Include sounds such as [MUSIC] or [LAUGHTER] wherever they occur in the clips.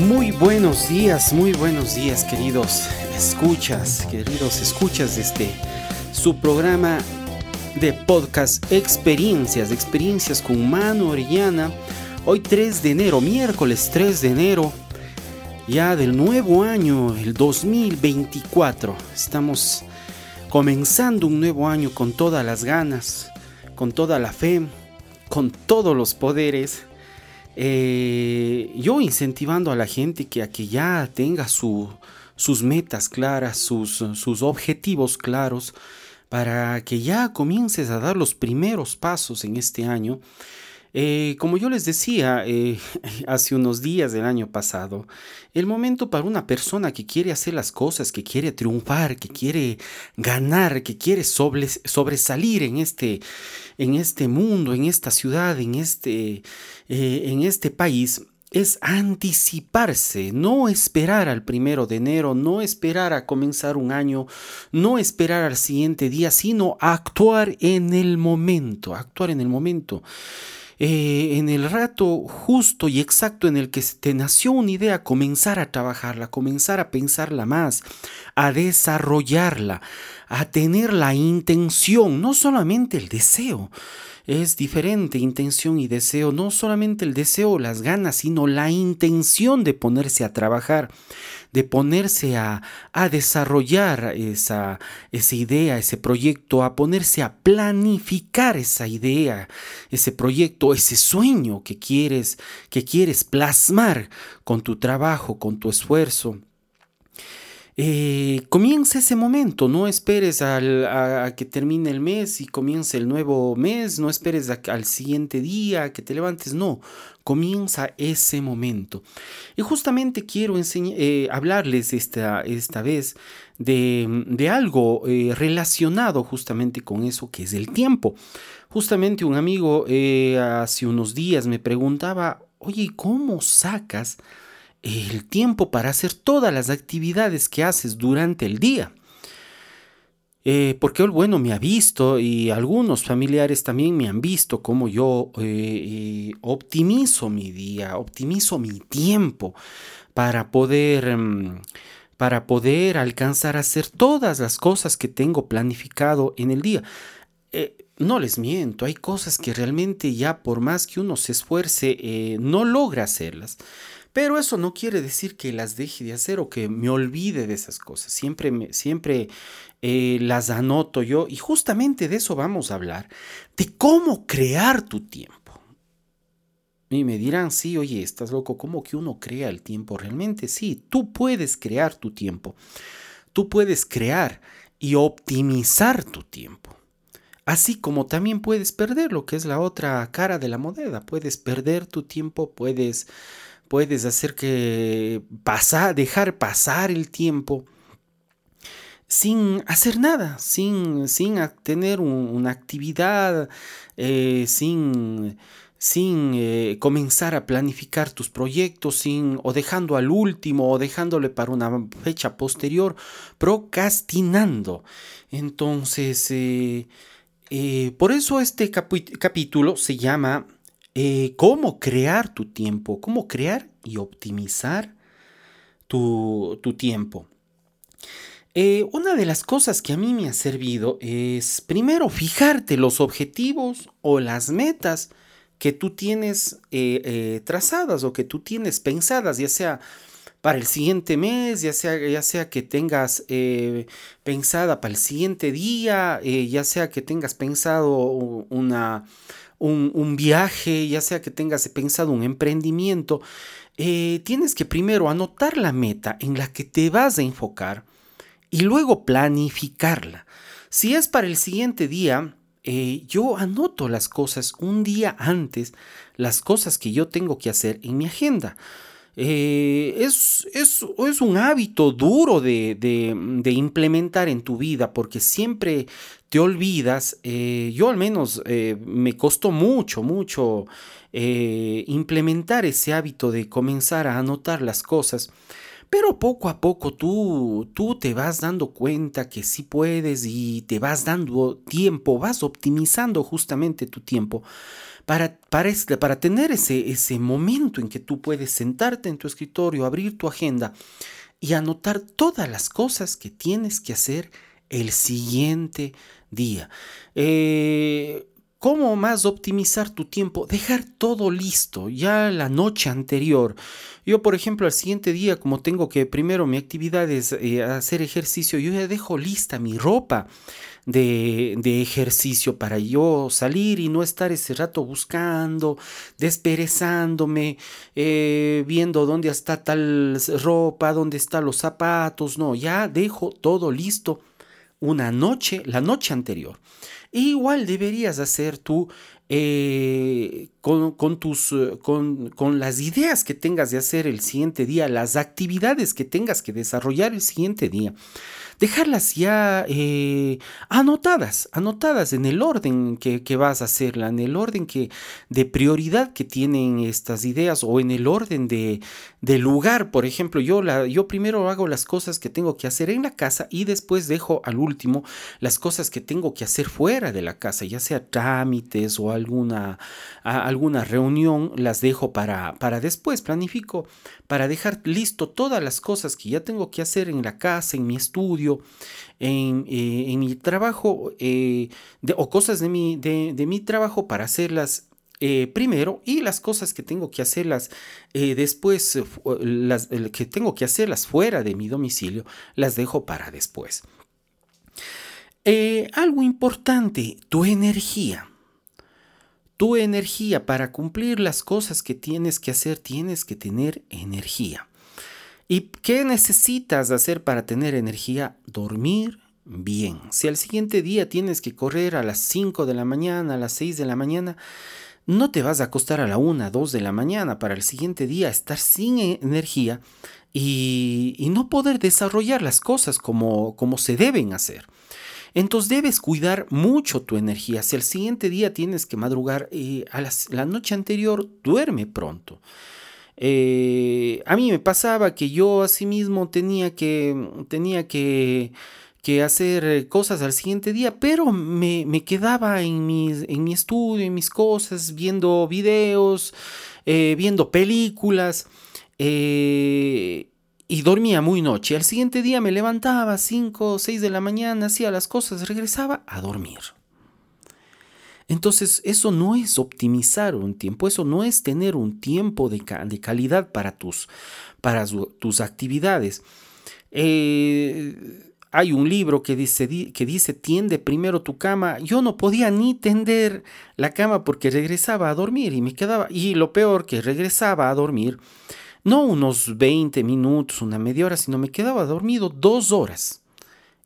Muy buenos días, muy buenos días queridos escuchas, queridos escuchas de este su programa de podcast Experiencias, experiencias con Mano Orellana. Hoy 3 de enero, miércoles 3 de enero, ya del nuevo año, el 2024. Estamos comenzando un nuevo año con todas las ganas, con toda la fe, con todos los poderes. Eh, yo incentivando a la gente que, a ya tenga sus metas claras, sus, sus objetivos claros, para que ya comiences a dar los primeros pasos en este año. Eh, como yo les decía eh, [LAUGHS] hace unos días del año pasado, el momento para una persona que quiere hacer las cosas, que quiere triunfar, que quiere ganar, que quiere sobresalir en este, en este mundo, en esta ciudad, en este, eh, en este país, es anticiparse, no esperar al primero de enero, no esperar a comenzar un año, no esperar al siguiente día, sino actuar en el momento, actuar en el momento. Eh, en el rato justo y exacto en el que te nació una idea, comenzar a trabajarla, comenzar a pensarla más, a desarrollarla, a tener la intención, no solamente el deseo es diferente intención y deseo, no solamente el deseo, las ganas, sino la intención de ponerse a trabajar, de ponerse a, a desarrollar esa, esa idea, ese proyecto, a ponerse a planificar esa idea, ese proyecto, ese sueño que quieres, que quieres plasmar con tu trabajo, con tu esfuerzo. Eh, comienza ese momento, no esperes a, que termine el mes y comience el nuevo mes, no esperes al siguiente día que te levantes, no, comienza ese momento. Y justamente quiero eh, hablarles esta, esta vez de, algo eh, relacionado justamente con eso que es el tiempo. Justamente un amigo hace unos días me preguntaba, oye, ¿cómo sacas? El tiempo para hacer todas las actividades que haces durante el día. Eh, porque él, bueno, me ha visto y algunos familiares también me han visto cómo yo eh, eh, optimizo mi día, optimizo mi tiempo para poder, mm, para poder alcanzar a hacer todas las cosas que tengo planificado en el día. no les miento, hay cosas que realmente ya por más que uno se esfuerce, no logra hacerlas. Pero eso no quiere decir que las deje de hacer o que me olvide de esas cosas. Siempre, me, siempre eh, las anoto yo y justamente de eso vamos a hablar, de cómo crear tu tiempo. Y me dirán, sí, oye, estás loco, ¿cómo que uno crea el tiempo? Realmente sí, tú puedes crear tu tiempo. Tú puedes crear y optimizar tu tiempo. Así como también puedes perder lo que es la otra cara de la moneda. Puedes perder tu tiempo, puedes puedes hacer que pasar, dejar pasar el tiempo sin hacer nada, sin, sin tener una actividad, eh, sin, sin eh, comenzar a planificar tus proyectos, sin, o dejando al último, o dejándole para una fecha posterior, procrastinando. Entonces, eh, por eso este capítulo se llama eh, cómo crear tu tiempo, cómo crear y optimizar tu, tiempo. Eh, una de las cosas que a mí me ha servido es primero fijarte los objetivos o las metas que tú tienes eh, trazadas o que tú tienes pensadas, ya sea para el siguiente mes, ya sea, ya sea que tengas pensada para el siguiente día, ya sea que tengas pensado una, un, viaje, ya sea que tengas pensado un emprendimiento, eh, tienes que primero anotar la meta en la que te vas a enfocar y luego planificarla. Si es para el siguiente día, eh, yo anoto las cosas un día antes, las cosas que yo tengo que hacer en mi agenda. Eh, es, es, es, un hábito duro de, de, implementar en tu vida porque siempre te olvidas. Eh, yo al menos eh, me costó mucho, mucho implementar ese hábito de comenzar a anotar las cosas. Pero poco a poco tú, tú te vas dando cuenta que sí puedes y te vas dando tiempo, vas optimizando justamente tu tiempo para, para, para tener ese, ese momento en que tú puedes sentarte en tu escritorio, abrir tu agenda y anotar todas las cosas que tienes que hacer el siguiente día. Eh, ¿Cómo más optimizar tu tiempo? Dejar todo listo ya la noche anterior. Yo, por ejemplo, al siguiente día, como tengo que primero mi actividad es eh, hacer ejercicio, yo ya dejo lista mi ropa de, ejercicio para yo salir y no estar ese rato buscando, desperezándome, eh, viendo dónde está tal ropa, dónde están los zapatos. No, ya dejo todo listo una noche, la noche anterior. E igual deberías hacer tú eh, con, tus, eh, con, con, las ideas que tengas de hacer el siguiente día, las actividades que tengas que desarrollar el siguiente día dejarlas ya eh, anotadas, anotadas en el orden que, vas a hacerla, en el orden que, de prioridad que tienen estas ideas o en el orden de, lugar. Por ejemplo, yo, la, yo primero hago las cosas que tengo que hacer en la casa y después dejo al último las cosas que tengo que hacer fuera de la casa, ya sea trámites o alguna, alguna reunión, las dejo para, para después, planifico para dejar listo todas las cosas que ya tengo que hacer en la casa, en mi estudio, en, eh, mi trabajo eh, o cosas de mi, trabajo para hacerlas eh, primero y las cosas que tengo que hacerlas después, las que tengo que hacerlas fuera de mi domicilio, las dejo para después. algo importante, tu energía tu energía para cumplir las cosas que tienes que hacer, tienes que tener energía. ¿Y qué necesitas hacer para tener energía? Dormir bien. Si al siguiente día tienes que correr a las 5 de la mañana, a las 6 de la mañana, no te vas a acostar a la 1, 2 de la mañana para el siguiente día estar sin e-, energía y, y no poder desarrollar las cosas como, como se deben hacer. Entonces debes cuidar mucho tu energía. Si al siguiente día tienes que madrugar, eh, a la noche anterior duerme pronto. Eh, a mí me pasaba que yo asimismo tenía que, tenía que, que hacer cosas al siguiente día, pero me, quedaba en, en mi estudio, en mis cosas, viendo videos, eh, viendo películas y dormía muy noche. Al siguiente día me levantaba a 5 o 6 de la mañana, hacía las cosas, regresaba a dormir. Entonces, eso no es optimizar un tiempo, eso no es tener un tiempo de, calidad para tus, para tus actividades. Eh, hay un libro que dice, que dice, tiende primero tu cama. Yo no podía ni tender la cama porque regresaba a dormir y me quedaba, y lo peor que regresaba a dormir no unos 20 minutos, una media hora, sino me quedaba dormido dos horas.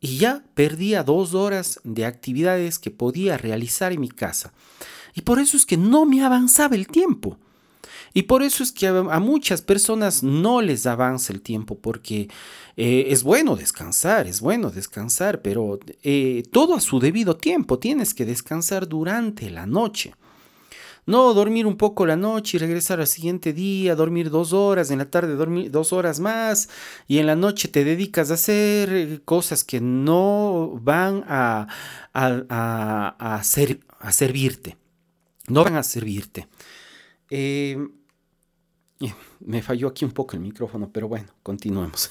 Y ya perdía dos horas de actividades que podía realizar en mi casa. Y por eso es que no me avanzaba el tiempo. Y por eso es que a, muchas personas no les avanza el tiempo, porque eh, es bueno descansar, es bueno descansar, pero eh, todo a su debido tiempo. Tienes que descansar durante la noche. No dormir un poco la noche y regresar al siguiente día, dormir dos horas, en la tarde dormir dos horas más y en la noche te dedicas a hacer eh, cosas que no van a, a, a, servirte. No van a servirte. Eh, me falló aquí un poco el micrófono, pero bueno, continuemos.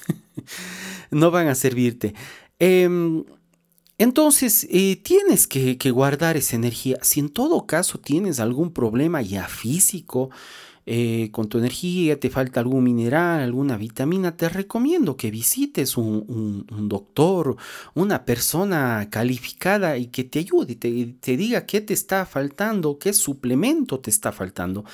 [LAUGHS] no van a servirte. Em, entonces, eh, tienes que, guardar esa energía. Si en todo caso tienes algún problema ya físico eh, con tu energía, te falta algún mineral, alguna vitamina, te recomiendo que visites un, doctor, una persona calificada y que te ayude, te, te diga qué te está faltando, qué suplemento te está faltando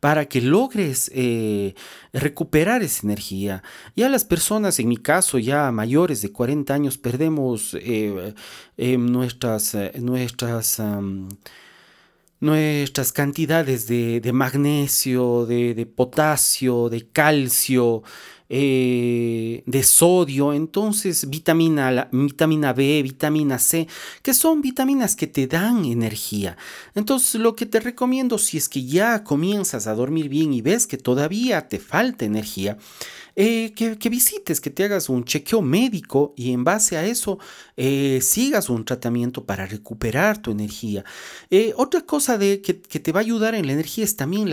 para que logres eh, recuperar esa energía. Ya las personas, en mi caso, ya mayores de 40 años, perdemos eh, eh, nuestras, nuestras, nuestras cantidades de, magnesio, de, potasio, de calcio. Eh, de sodio, entonces vitamina, vitamina B, vitamina C, que son vitaminas que te dan energía. Entonces lo que te recomiendo si es que ya comienzas a dormir bien y ves que todavía te falta energía, eh, que, visites, que te hagas un chequeo médico y en base a eso eh, sigas un tratamiento para recuperar tu energía. Otra cosa de, que, te va a ayudar en la energía es también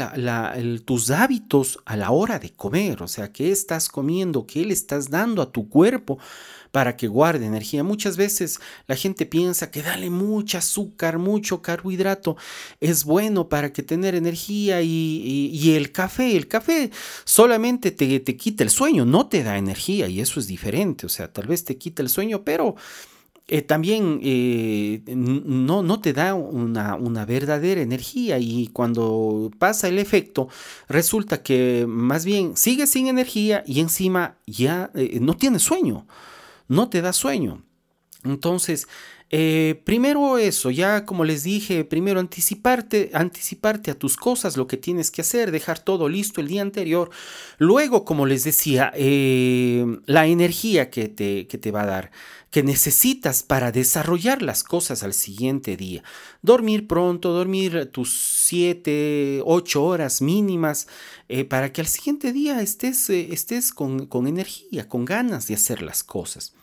tus hábitos a la hora de comer, o sea, qué estás comiendo, qué le estás dando a tu cuerpo para que guarde energía. Muchas veces la gente piensa que dale mucho azúcar, mucho carbohidrato es bueno para que tener energía y, el café, el café solamente te, te quita el sueño, no te da energía y eso es diferente, o sea, tal vez te quita el sueño, pero... Eh, también eh, no, no, te da una, una, verdadera energía y cuando pasa el efecto resulta que más bien sigues sin energía y encima ya eh, no tienes sueño no te da sueño. Entonces, eh, primero eso, ya como les dije, primero anticiparte, anticiparte a tus cosas, lo que tienes que hacer, dejar todo listo el día anterior. Luego, como les decía, eh, la energía que te, que te va a dar, que necesitas para desarrollar las cosas al siguiente día. Dormir pronto, dormir tus 7, 8 horas mínimas, eh, para que al siguiente día estés, estés con, con energía, con ganas de hacer las cosas.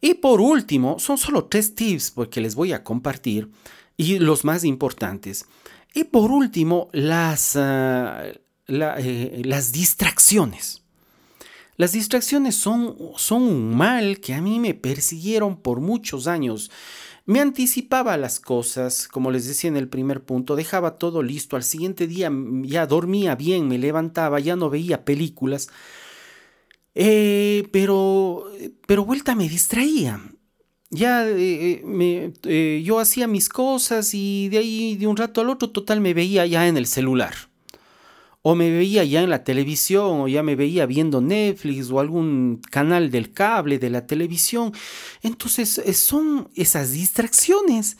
Y por último, son solo tres tips porque les voy a compartir y los más importantes. Y por último, las, ah, eh, las distracciones. Las distracciones son, son un mal que a mí me persiguieron por muchos años. Me anticipaba las cosas, como les decía en el primer punto, dejaba todo listo, al siguiente día ya dormía bien, me levantaba, ya no veía películas, eh, pero, pero vuelta me distraía. Ya eh, eh, yo hacía mis cosas y de ahí de un rato al otro total me veía ya en el celular. O me veía ya en la televisión, o ya me veía viendo Netflix o algún canal del cable de la televisión. Entonces son esas distracciones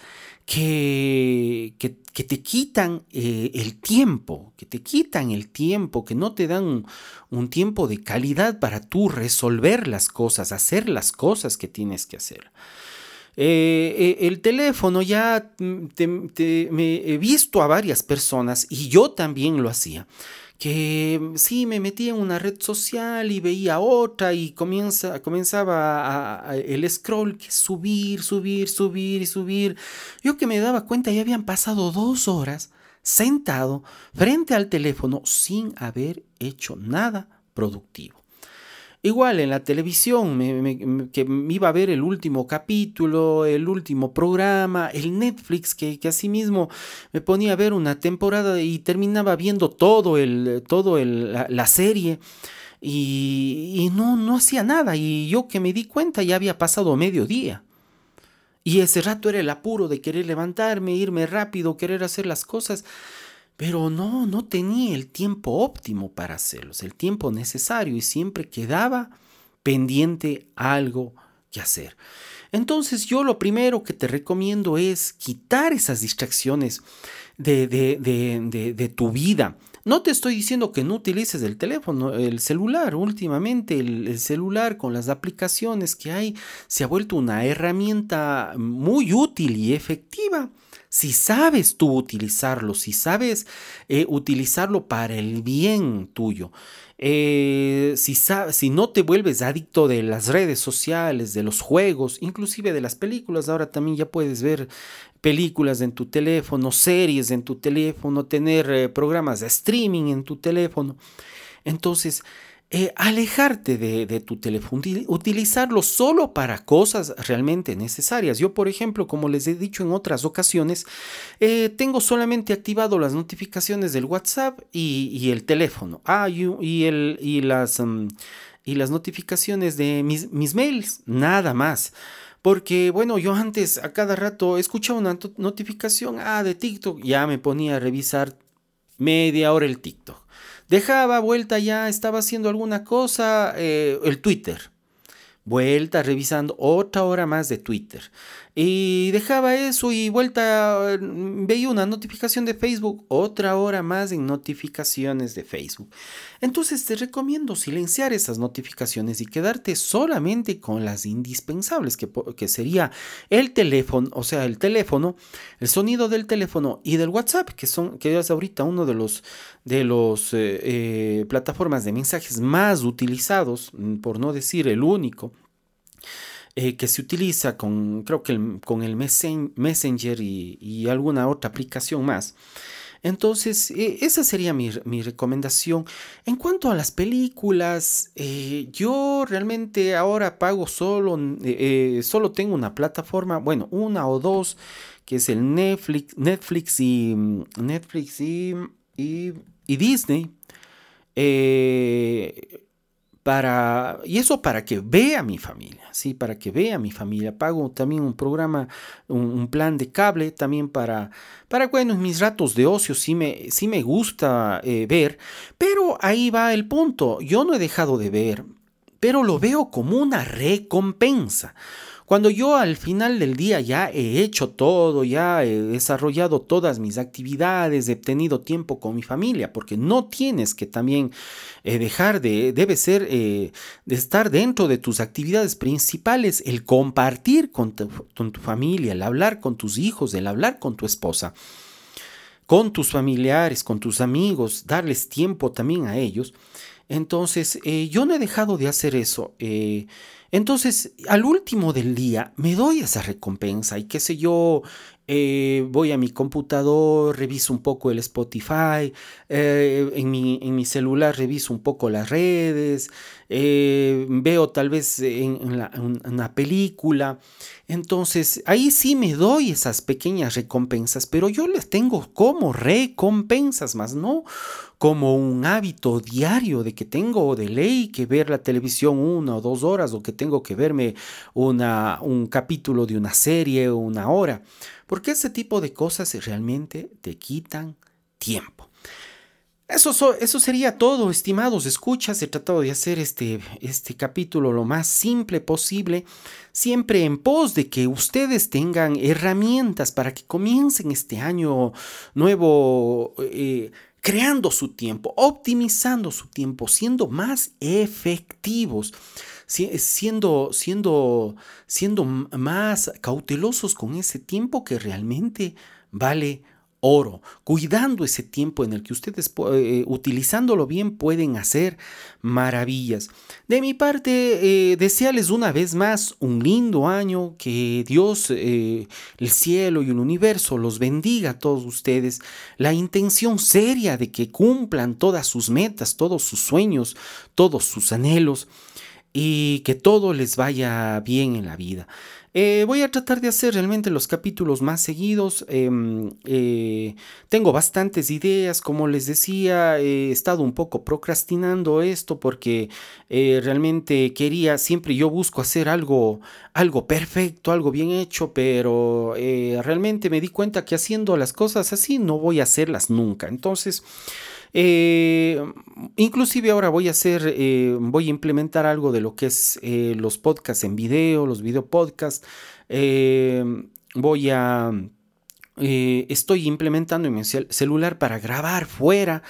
que, que, te quitan eh, el tiempo, que te quitan el tiempo, que no te dan un, tiempo de calidad para tú resolver las cosas, hacer las cosas que tienes que hacer. Eh, eh, el teléfono ya mm, me he visto a varias personas y yo también lo hacía que sí me metía en una red social y veía otra y comienza, comenzaba el scroll, que subir, subir, subir y subir. Yo que me daba cuenta ya habían pasado dos horas sentado frente al teléfono sin haber hecho nada productivo. Igual en la televisión, que me iba a ver el último capítulo, el último programa, el Netflix, que, que asimismo me ponía a ver una temporada y terminaba viendo todo, el, todo el, la, serie. Y, y, no, no hacía nada. Y yo que me di cuenta ya había pasado medio día. Y ese rato era el apuro de querer levantarme, irme rápido, querer hacer las cosas pero no, no tenía el tiempo óptimo para hacerlos, el tiempo necesario y siempre quedaba pendiente algo que hacer. Entonces yo lo primero que te recomiendo es quitar esas distracciones de, de, tu vida. No te estoy diciendo que no utilices el teléfono, el celular. Últimamente el, celular con las aplicaciones que hay se ha vuelto una herramienta muy útil y efectiva si sabes tú utilizarlo, si sabes eh, utilizarlo para el bien tuyo, eh, si, si no te vuelves adicto de las redes sociales, de los juegos, inclusive de las películas, ahora también ya puedes ver películas en tu teléfono, series en tu teléfono, tener eh, programas de streaming en tu teléfono. Entonces, eh, alejarte de, tu teléfono, utilizarlo solo para cosas realmente necesarias. Yo, por ejemplo, como les he dicho en otras ocasiones, eh, tengo solamente activado las notificaciones del WhatsApp y, el teléfono. Ah, y, el, y, las, mm, y las notificaciones de mis, mis mails, nada más. Porque, bueno, yo antes a cada rato escuchaba una notificación, ah, de TikTok, ya me ponía a revisar media hora el TikTok Dejaba vuelta ya, estaba haciendo alguna cosa, eh, el Twitter. Vuelta revisando otra hora más de Twitter. Y dejaba eso y vuelta, veía una notificación de Facebook, otra hora más en notificaciones de Facebook. Entonces te recomiendo silenciar esas notificaciones y quedarte solamente con las indispensables, que, que sería el teléfono, o sea, el teléfono, el sonido del teléfono y del WhatsApp, que son, que es ahorita uno de los, de los eh, eh, plataformas de mensajes más utilizados, por no decir el único. Eh, que se utiliza con, creo que con el Messenger y, alguna otra aplicación más. Entonces, eh, esa sería mi, recomendación. En cuanto a las películas, eh, yo realmente ahora pago solo, solo tengo una plataforma, bueno, una o dos, que es el Netflix, Netflix y Netflix y, y Disney para, y eso para que vea mi familia, ¿sí? Para que vea mi familia. Pago también un programa, un, plan de cable también para, para, bueno, en mis ratos de ocio sí me, sí me gusta eh, ver, pero ahí va el punto. Yo no he dejado de ver, pero lo veo como una recompensa. Cuando yo al final del día ya he hecho todo, ya he desarrollado todas mis actividades, he tenido tiempo con mi familia, porque no tienes que también eh, dejar de, debe ser eh, de estar dentro de tus actividades principales, el compartir con tu, familia, el hablar con tus hijos, el hablar con tu esposa con tus familiares, con tus amigos, darles tiempo también a ellos. Entonces, eh, yo no he dejado de hacer eso. Entonces, al último del día, me doy esa recompensa y qué sé yo, eh, voy a mi computador, reviso un poco el Spotify, eh, en, mi, en, mi, celular reviso un poco las redes, eh, veo tal vez en, una película. Entonces, ahí sí me doy esas pequeñas recompensas, pero yo les tengo como recompensas, más no como un hábito diario de que tengo de ley que ver la televisión una o dos horas o que tengo que verme una, un capítulo de una serie o una hora. Porque ese tipo de cosas realmente te quitan tiempo. Eso, eso sería todo, estimados escuchas. He tratado de hacer este, este capítulo lo más simple posible, siempre en pos de que ustedes tengan herramientas para que comiencen este año nuevo eh, creando su tiempo, optimizando su tiempo, siendo más efectivos siendo, siendo, siendo más cautelosos con ese tiempo que realmente vale oro, cuidando ese tiempo en el que ustedes, eh, utilizándolo bien, pueden hacer maravillas. De mi parte, eh, desearles una vez más un lindo año, que Dios, eh, el cielo y el universo los bendiga a todos ustedes, la intención seria de que cumplan todas sus metas, todos sus sueños, todos sus anhelos y que todo les vaya bien en la vida. Eh, voy a tratar de hacer realmente los capítulos más seguidos. Em, eh, tengo bastantes ideas, como les decía, he estado un poco procrastinando esto porque eh, realmente quería, siempre yo busco hacer algo, algo perfecto, algo bien hecho, pero realmente me di cuenta que haciendo las cosas así no voy a hacerlas nunca. Entonces, eh, inclusive ahora voy a hacer, eh, voy a implementar algo de lo que es eh, los podcasts en video, los video podcasts. voy a, estoy implementando en mi celular para grabar fuera.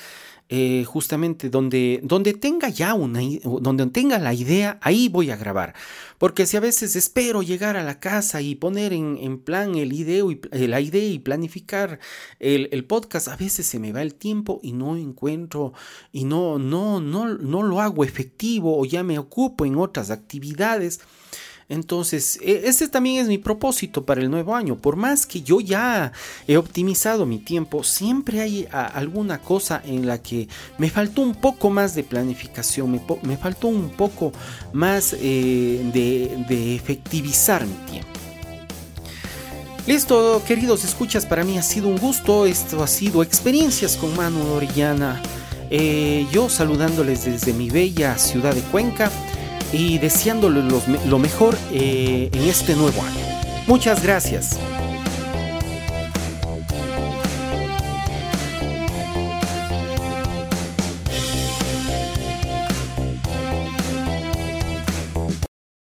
Eh, justamente donde, donde tenga ya una, donde tenga la idea, ahí voy a grabar. Porque si a veces espero llegar a la casa y poner en, plan el ideo y, eh, la idea y planificar el, el, podcast, a veces se me va el tiempo y no encuentro y no, no, no, no lo hago efectivo o ya me ocupo en otras actividades. Entonces, e, ese también es mi propósito para el nuevo año. Por más que yo ya he optimizado mi tiempo, siempre hay alguna cosa en la que me faltó un poco más de planificación, me, faltó un poco más eh, de, efectivizar mi tiempo. Listo, queridos escuchas, para mí ha sido un gusto. Esto ha sido Experiencias con Manu Orellana. Eh, yo saludándoles desde mi bella ciudad de Cuenca y deseándoles lo, mejor eh, en este nuevo año. Muchas gracias.